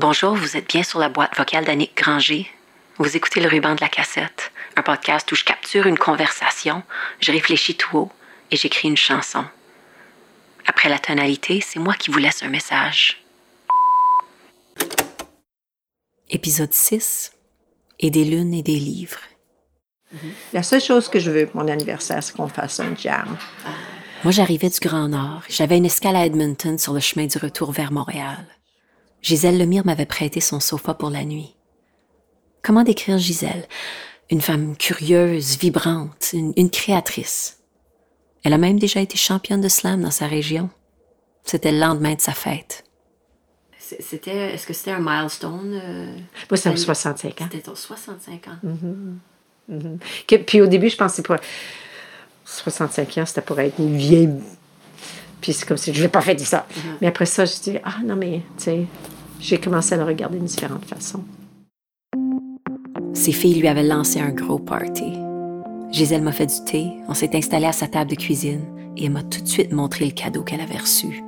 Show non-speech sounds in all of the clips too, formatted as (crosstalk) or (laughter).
Bonjour, vous êtes bien sur la boîte vocale d'Annick Granger. Vous écoutez le ruban de la cassette, un podcast où je capture une conversation, je réfléchis tout haut et j'écris une chanson. Après la tonalité, c'est moi qui vous laisse un message. Épisode 6 Et des lunes et des livres. La seule chose que je veux pour mon anniversaire, c'est qu'on fasse un jam. Moi, j'arrivais du Grand Nord. J'avais une escale à Edmonton sur le chemin du retour vers Montréal. Gisèle Lemire m'avait prêté son sofa pour la nuit. Comment décrire Gisèle? Une femme curieuse, vibrante, une, une créatrice. Elle a même déjà été championne de slam dans sa région. C'était le lendemain de sa fête. C'était, est-ce que c'était un milestone? euh, Moi, c'est un C'était- 65 ans. C'était ton 65 ans. Que- puis au début, je pensais pas. 65 ans, c'était pour être une vieille. Puis c'est comme si je n'ai pas fait ça. Mais après ça, je dis, ah non, mais, tu sais, j'ai commencé à le regarder d'une différente façon. Ses filles lui avaient lancé un gros party. Gisèle m'a fait du thé, on s'est installé à sa table de cuisine et elle m'a tout de suite montré le cadeau qu'elle avait reçu.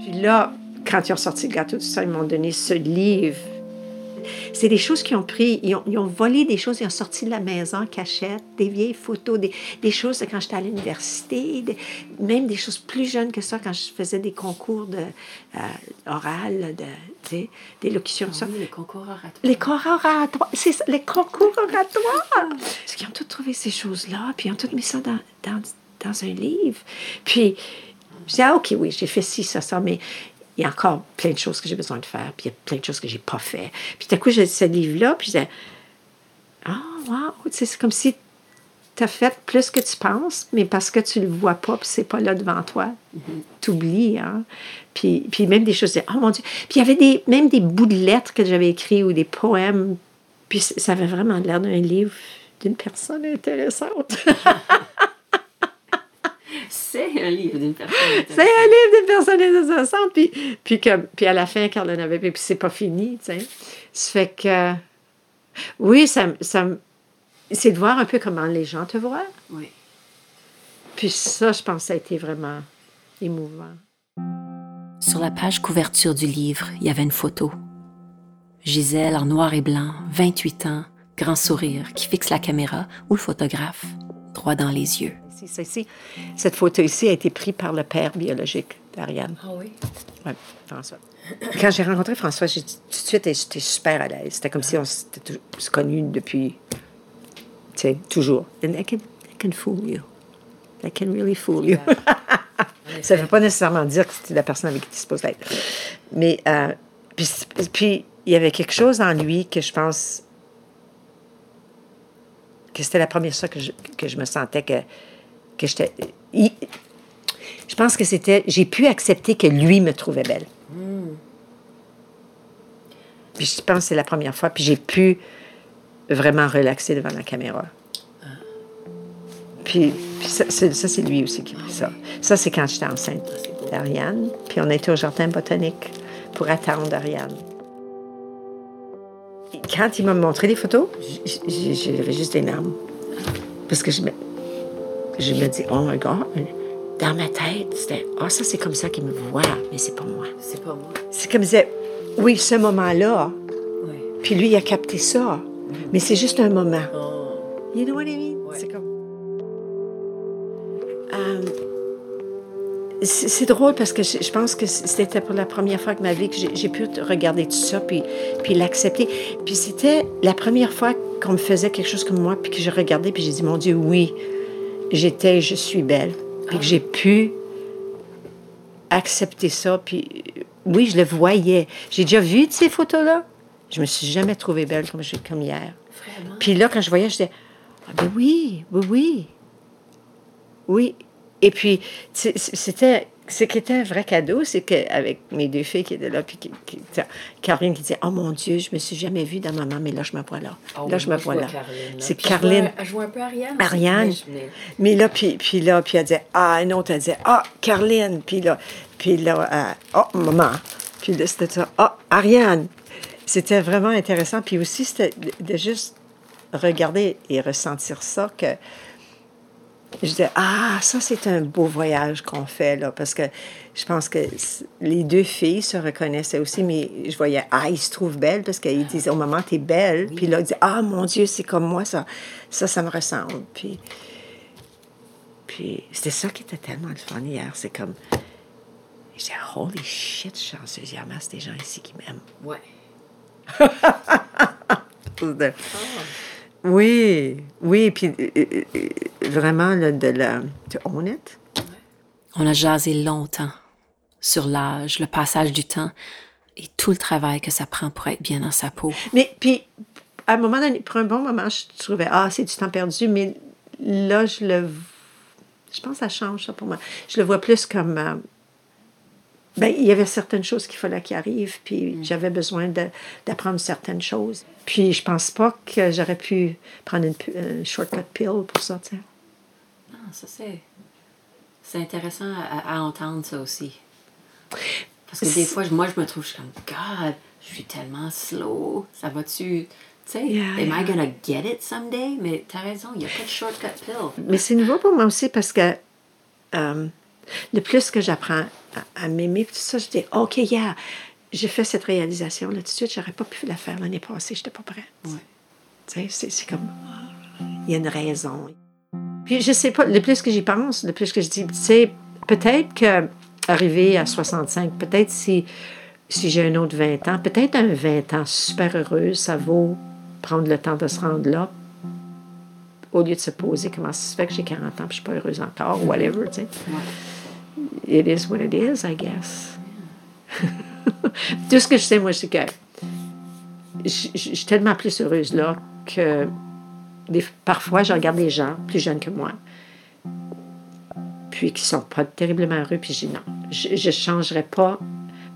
Puis là, quand ils ont sorti le gâteau, tout ça, ils m'ont donné ce livre. C'est des choses qu'ils ont pris, ils ont, ils ont volé des choses, ils ont sorti de la maison cachette, des vieilles photos, des, des choses de quand j'étais à l'université, même des choses plus jeunes que ça, quand je faisais des concours de, euh, oral, de, d'élocution, tout ça. le concours oratoire. Les concours oratoires, c'est ça, les concours oratoires. Parce qu'ils ont tous trouvé ces choses-là, puis ils ont tous mis ça dans, dans, dans un livre. Puis, je dis, ah, OK, oui, j'ai fait ci, ça, ça, mais il y a encore plein de choses que j'ai besoin de faire, puis il y a plein de choses que j'ai pas fait. Puis, tout à coup, j'ai ce livre-là, puis je disais, ah, wow, tu sais, c'est comme si tu as fait plus que tu penses, mais parce que tu le vois pas, puis c'est pas là devant toi. Tu oublies, hein. Puis, puis même des choses, oh mon Dieu. Puis il y avait des, même des bouts de lettres que j'avais écrits ou des poèmes. Puis ça avait vraiment l'air d'un livre d'une personne intéressante. (laughs) C'est un livre d'une personne. c'est un livre d'une personne intéressante. Puis, puis, que, puis à la fin, Carl en avait, puis c'est pas fini, tu sais. Ça fait que, oui, ça, ça, c'est de voir un peu comment les gens te voient. Oui. Puis ça, je pense, ça a été vraiment émouvant. Sur la page couverture du livre, il y avait une photo. Gisèle en noir et blanc, 28 ans, grand sourire, qui fixe la caméra ou le photographe droit dans les yeux. Cette photo ici a été prise par le père biologique d'Ariane. Ah oui? Oui, François. Quand j'ai rencontré François, j'ai tout de suite, j'étais super à l'aise. C'était comme si on s'était se connus depuis, tu sais, toujours. And I can, I can fool you. I can really fool you. (laughs) Ça ne veut pas nécessairement dire que c'était la personne avec qui tu es supposé être. Mais, euh, puis, puis, il y avait quelque chose en lui que je pense que c'était la première fois que je, que je me sentais que, que j'étais. je pense que c'était. J'ai pu accepter que lui me trouvait belle. Puis je pense que c'est la première fois. Puis j'ai pu vraiment relaxer devant la caméra. Puis, ça, c'est, lui aussi qui a pris ça. Ça, c'est quand j'étais enceinte d'Ariane. Puis on était au jardin botanique pour attendre Ariane. Quand il m'a montré les photos, j'avais juste des larmes. Parce que je je me dis, oh my God, dans ma tête, c'était, oh, ça, c'est comme ça qu'il me voit, mais c'est pas moi. C'est pas moi. C'est comme si, oui, ce moment-là, Oui. puis lui, il a capté ça, mais c'est juste un moment. Oh. You know what I mean? C'est comme. Euh, c'est drôle parce que je, je pense que c'était pour la première fois de ma vie que j'ai j'ai pu regarder tout ça puis, puis l'accepter. Puis c'était la première fois qu'on me faisait quelque chose comme moi puis que je regardais puis j'ai dit, mon Dieu, oui, j'étais, je suis belle. Puis que j'ai pu accepter ça. Puis euh, oui, je le voyais. J'ai déjà vu de ces photos-là. Je me suis jamais trouvée belle comme, je- comme hier. Vraiment? Puis là, quand je voyais, je disais, ah ben oui, oui, oui. Oui. Et puis, c'était, ce qui était un vrai cadeau, c'est qu'avec mes deux filles qui étaient là, puis qui, qui- Caroline qui disait, oh mon Dieu, je me suis jamais vue dans maman, mais là, je me vois là. là, je me vois là. C'est Caroline. Je vois un peu Ariane. Ariane. Mais là, puis, puis là, puis elle disait, ah, une autre, elle disait, ah, Caroline. Puis là, puis là, euh, oh, maman. Puis là, c'était ça, ah, Ariane. C'était vraiment intéressant. Puis aussi, c'était de, de juste regarder et ressentir ça que je disais, ah, ça, c'est un beau voyage qu'on fait, là, parce que je pense que les deux filles se reconnaissaient aussi, mais je voyais, ah, ils se trouvent belles, parce qu'ils disaient, au moment, t'es belle. Puis là, ils disaient, ah, mon Dieu, c'est comme moi, ça, ça, ça me ressemble. Puis, puis c'était ça qui était tellement le fun hier. C'est comme, je disais, holy shit, je suis chanceuse, il y a masse des gens ici qui m'aiment. Ouais. (laughs) Oui, oui, puis euh, euh, euh, vraiment, là, de la... Tu own it? On a jasé longtemps sur l'âge, le passage du temps et tout le travail que ça prend pour être bien dans sa peau. Mais puis, à un moment donné, pour un bon moment, je trouvais, ah, c'est du temps perdu, mais là, je le... Je pense que ça change, ça, pour moi. Je le vois plus comme... Ben, il y avait certaines choses qu'il fallait qu'il arrive, puis mm. j'avais besoin d'apprendre certaines choses. Puis je pense pas que j'aurais pu prendre une, shortcut pill pour sortir. Ah, ça c'est. C'est intéressant à, entendre ça aussi. Parce que des fois, moi, je me trouve, je suis comme, God, je suis tellement slow. Ça va-tu? Tu sais, am I gonna get it someday? Mais t'as raison, il n'y a pas de shortcut pill. Mais c'est nouveau pour moi aussi parce que euh, le plus que j'apprends à, m'aimer, tout ça, je dis, OK, yeah, j'ai fait cette réalisation là tout de suite, j'aurais pas pu la faire l'année passée, j'étais pas prête. Tu sais, c'est comme, il y a une raison. Puis je sais pas, le plus que j'y pense, le plus que je dis, tu sais, peut-être que arrivé à 65, peut-être si, si j'ai un autre 20 ans, peut-être un 20 ans super heureux, ça vaut prendre le temps de se rendre là, au lieu de se poser comment ça se fait que j'ai 40 ans et je suis pas heureuse encore, whatever, tu sais it is what it is, I guess. (laughs) Tout ce que je sais, moi, c'est que je, suis tellement plus heureuse là que parfois, je regarde des gens plus jeunes que moi, puis qui sont pas terriblement heureux, puis je dis non, je ne changerai pas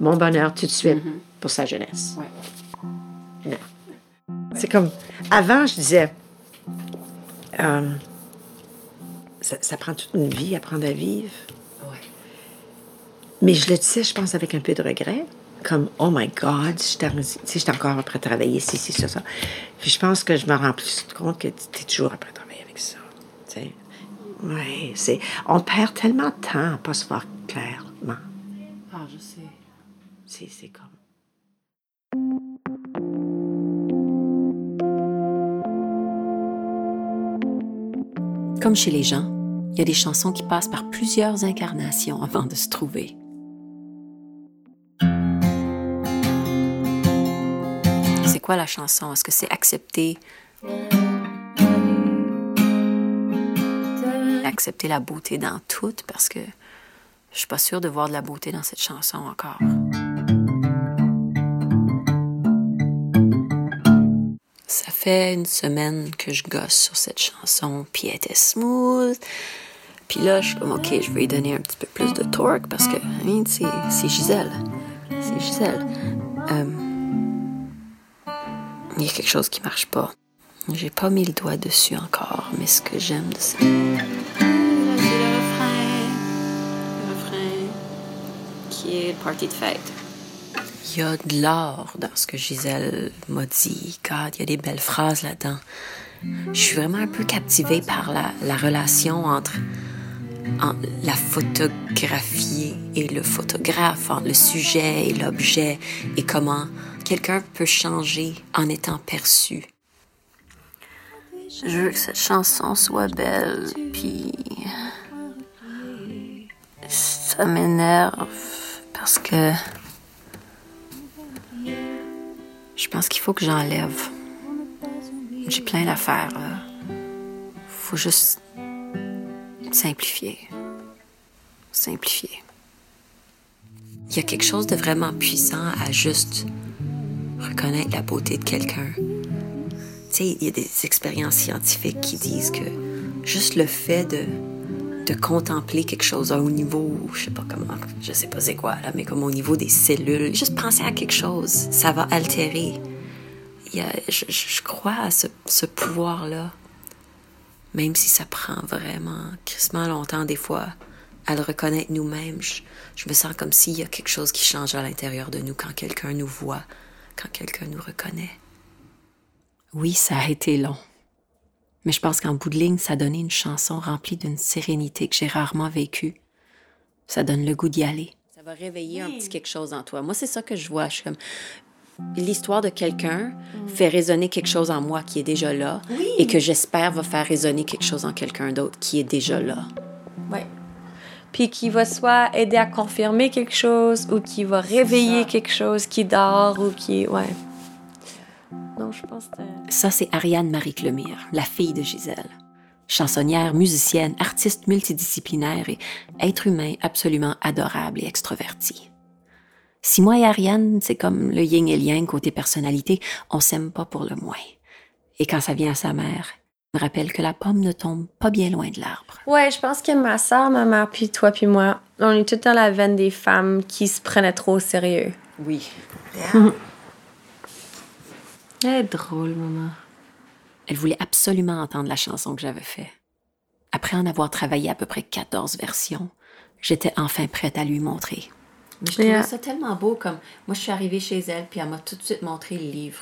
mon bonheur tout de suite mm-hmm. pour sa jeunesse. Non. C'est comme, avant, je disais, euh, ça, ça, prend toute une vie, apprendre à vivre. Mais je le disais, je pense, avec un peu de regret. Comme, oh my God, j'étais encore après travailler, si, si, ça, ça. Puis je pense que je me rends plus compte que tu es toujours après travailler avec ça. Oui, c'est. On perd tellement de temps à pas se voir clairement. Ah, je sais. C'est comme. Comme chez les gens, il y a des chansons qui passent par plusieurs incarnations avant de se trouver. Quoi la chanson? Est-ce que c'est accepter? Accepter la beauté dans tout parce que je suis pas sûre de voir de la beauté dans cette chanson encore. Ça fait une semaine que je gosse sur cette chanson, puis elle était smooth. Puis là, je suis comme, OK, je vais lui donner un petit peu plus de torque parce que, c'est Gisèle. C'est Gisèle. Euh, il y a quelque chose qui marche pas. J'ai pas mis le doigt dessus encore, mais ce que j'aime de ça. C'est le refrain. Le refrain qui est partie de fête. Il y a de l'or dans ce que Gisèle m'a dit. God, il y a des belles phrases là-dedans. Je suis vraiment un peu captivée par la, la relation entre la photographie et le photographe, entre le sujet et l'objet, et comment quelqu'un peut changer en étant perçu. Je veux que cette chanson soit belle, puis ça m'énerve parce que je pense qu'il faut que j'enlève. J'ai plein d'affaires. Faut juste simplifier. Simplifier. Il y a quelque chose de vraiment puissant à juste reconnaître la beauté de quelqu'un. Tu sais, il y a des expériences scientifiques qui disent que juste le fait de, de contempler quelque chose à haut niveau, je sais pas comment, je sais pas c'est quoi là, mais comme au niveau des cellules, juste penser à quelque chose, ça va altérer. Je, crois à ce, pouvoir-là, même si ça prend vraiment crissement longtemps des fois à le reconnaître nous-mêmes. Je me sens comme s'il y a quelque chose qui change à l'intérieur de nous quand quelqu'un nous voit quand quelqu'un nous reconnaît. Oui, ça a été long. Mais je pense qu'en bout de ligne, ça donnait une chanson remplie d'une sérénité que j'ai rarement vécue. Ça donne le goût d'y aller. Ça va réveiller un petit quelque chose en toi. Moi, c'est ça que je vois. Je suis comme l'histoire de quelqu'un fait résonner quelque chose en moi qui est déjà là et que j'espère va faire résonner quelque chose en quelqu'un d'autre qui est déjà là. Puis qui va soit aider à confirmer quelque chose ou qui va réveiller quelque chose qui dort ou qui. Ouais. Non, je pense que. Ça, c'est Ariane Marie Clemire, la fille de Gisèle. Chansonnière, musicienne, artiste multidisciplinaire et être humain absolument adorable et extroverti. Si moi et Ariane, c'est comme le yin et yang côté personnalité, on s'aime pas pour le moins. Et quand ça vient à sa mère, me rappelle que la pomme ne tombe pas bien loin de l'arbre. Ouais, je pense que ma soeur, ma mère, puis toi, puis moi, on est tout dans la veine des femmes qui se prenaient trop au sérieux. Oui. Elle est drôle, maman. Elle voulait absolument entendre la chanson que j'avais faite. Après en avoir travaillé à peu près 14 versions, j'étais enfin prête à lui montrer. Mais je trouvais Yeah. ça tellement beau comme moi je suis arrivée chez elle puis elle m'a tout de suite montré le livre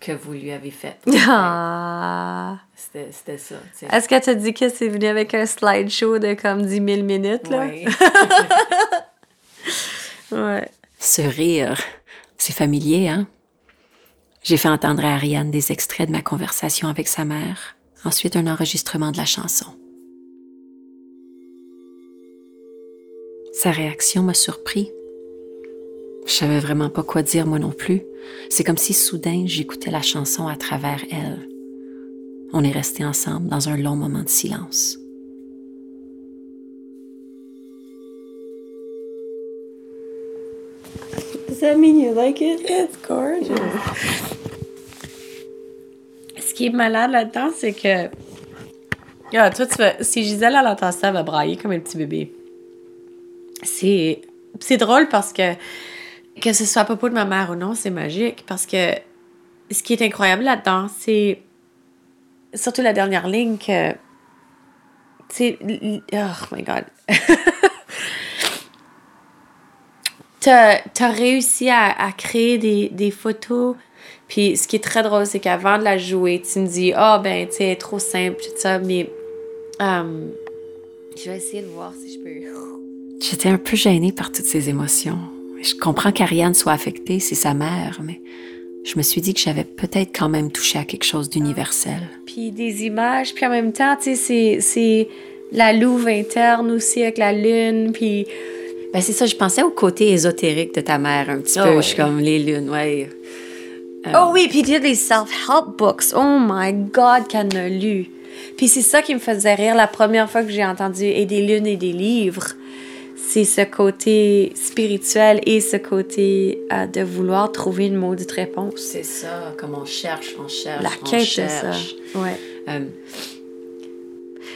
que vous lui avez fait. (laughs) Ah. C'était c'était ça. tu. Est-ce qu'elle t'a dit que c'est venu avec un slideshow de comme 10 000 minutes, là? (laughs) Ouais. Ce rire, c'est familier, hein? J'ai fait entendre à Ariane des extraits de ma conversation avec sa mère, ensuite un enregistrement de la chanson. Sa réaction m'a surpris. Je savais vraiment pas quoi dire moi non plus. C'est comme si soudain j'écoutais la chanson à travers elle. On est restés ensemble dans un long moment de silence. Does that mean you like it? It's gorgeous. Ce qui est malade là-dedans, c'est que. Ah, toi, tu vas... Si Gisèle, elle entend ça, elle va brailler comme un petit bébé. C'est. C'est drôle parce que. Que ce soit à propos de ma mère ou non, c'est magique. Parce que. Ce qui est incroyable là-dedans, c'est. Surtout la dernière ligne que. Tu Oh my god. (laughs) t'as as réussi à, créer des, des photos. Puis ce qui est très drôle, c'est qu'avant de la jouer, tu me dis, ah ben, tu sais, trop simple, tout ça, mais. euh, je vais essayer de voir si je peux. J'étais un peu gênée par toutes ces émotions. Je comprends qu'Ariane soit affectée, c'est sa mère, mais je me suis dit que j'avais peut-être quand même touché à quelque chose d'universel. Puis des images, puis en même temps, tu sais, c'est- c'est la louve interne aussi avec la lune, puis. Ben c'est ça, je pensais au côté ésotérique de ta mère un petit Ah peu. ouais. Je suis comme les lunes, ouais. Oh oui, puis il y a des self-help books. Oh my God, qu'elle a lu. Puis c'est ça qui me faisait rire la première fois que j'ai entendu et des lunes et des livres. C'est ce côté spirituel et ce côté euh, de vouloir trouver une maudite réponse. C'est ça, comme on cherche, on cherche, La on quête de ça. Ouais. Euh,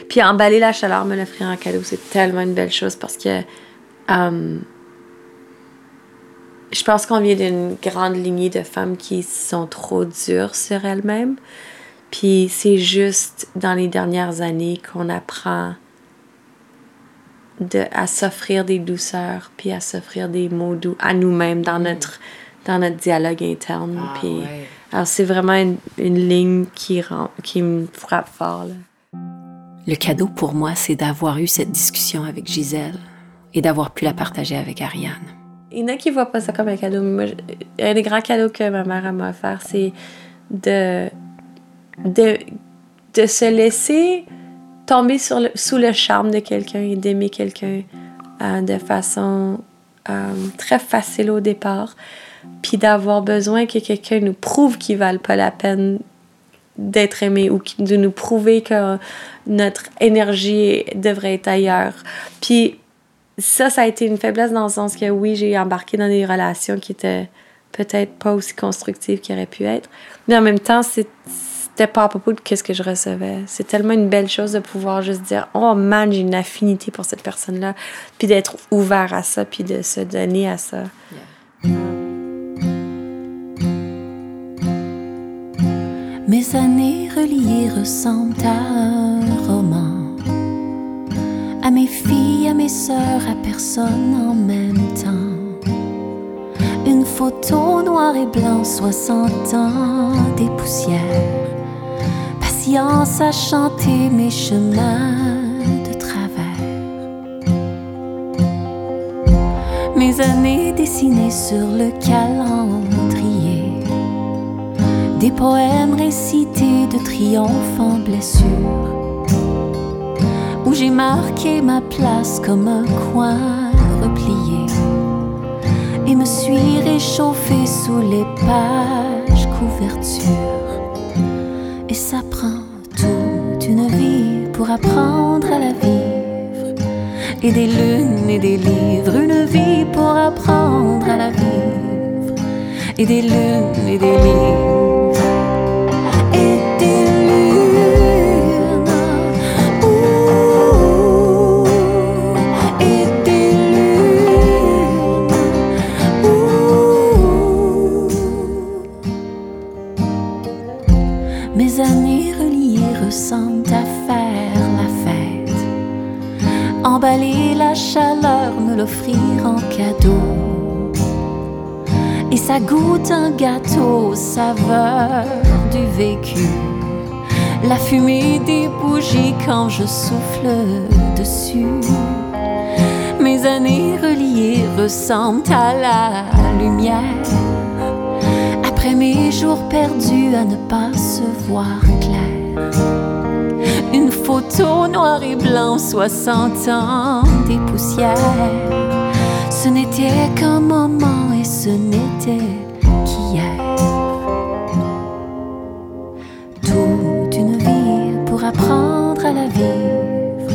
Puis emballer la chaleur, me l'offrir en cadeau, c'est tellement une belle chose parce que euh, je pense qu'on vient d'une grande lignée de femmes qui sont trop dures sur elles-mêmes. Puis c'est juste dans les dernières années qu'on apprend de, à s'offrir des douceurs, puis à s'offrir des mots doux à nous-mêmes dans notre, dans notre dialogue interne. ah, puis, ouais. Alors c'est vraiment une, une ligne qui, rend, qui me frappe fort. Là. Le cadeau pour moi, c'est d'avoir eu cette discussion avec Gisèle et d'avoir pu la partager avec Ariane. Il y en a qui voient pas ça comme un cadeau, mais moi, je- un des grands cadeaux que ma mère m'a offert, c'est de, de, de se laisser tomber sous le charme de quelqu'un et d'aimer quelqu'un euh, de façon euh, très facile au départ, puis d'avoir besoin que quelqu'un nous prouve qu'il valent pas la peine d'être aimé ou de nous prouver que notre énergie devrait être ailleurs. Puis ça, ça a été une faiblesse dans le sens que oui, j'ai embarqué dans des relations qui étaient peut-être pas aussi constructives qu'elles auraient pu être. Mais en même temps, c'est- pas à propos de ce que je recevais. C'est tellement une belle chose de pouvoir juste dire Oh man, j'ai une affinité pour cette personne-là. Puis d'être ouvert à ça, puis de se donner à ça. Mes années reliées ressemblent à un roman. À mes filles, à mes sœurs, à personne en même temps. Une photo noir et blanc, 60 ans, des poussières. À chanter mes chemins de travers. Mes années dessinées sur le calendrier. Des poèmes récités de triomphe en blessure. Où j'ai marqué ma place comme un coin replié. Et me suis réchauffé sous les pages couvertures. Ça prend toute une vie pour apprendre à la vivre. Et des lunes et des livres, une vie pour apprendre à la vivre. Et des lunes et des livres. L'offrir en cadeau. Et ça goûte un gâteau, saveur du vécu. La fumée des bougies quand je souffle dessus. Mes années reliées ressemblent à la lumière. Après mes jours perdus à ne pas se voir clair. Noir et blanc, 60 ans des poussières. Ce n'était qu'un moment et ce n'était qu'hier. Toute une vie pour apprendre à la vivre.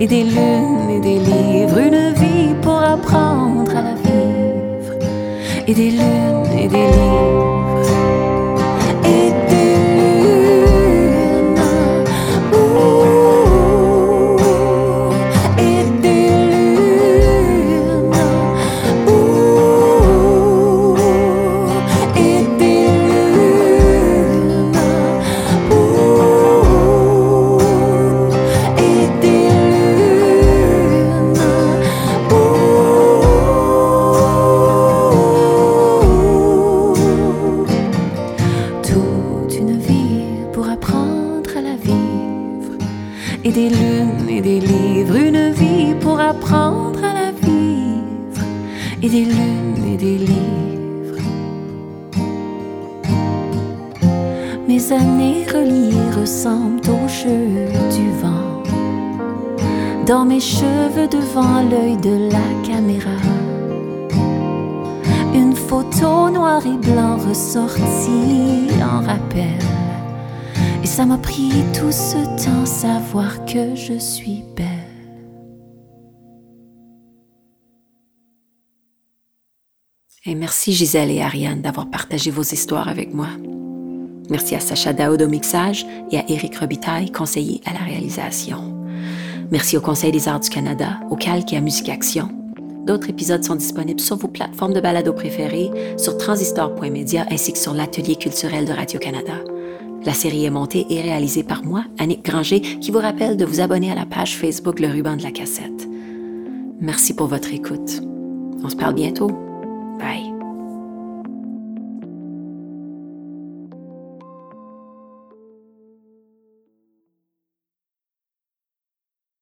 Et des lunes et des livres, une vie pour apprendre à la vivre. Et des lunes et des livres. Mes années reliées ressemblent au jeu du vent. Dans mes cheveux devant l'œil de la caméra. Une photo noir et blanc ressortie en rappel. Et ça m'a pris tout ce temps savoir que je suis belle. Et merci Gisèle et Ariane d'avoir partagé vos histoires avec moi. Merci à Sacha Daoud au mixage et à Éric Robitaille, conseiller à la réalisation. Merci au Conseil des arts du Canada, au Calque et à Musique Action. D'autres épisodes sont disponibles sur vos plateformes de balado préférées, sur transistor.media ainsi que sur l'atelier culturel de Radio-Canada. La série est montée et réalisée par moi, Annick Granger, qui vous rappelle de vous abonner à la page Facebook Le Ruban de la Cassette. Merci pour votre écoute. On se parle bientôt. Bye.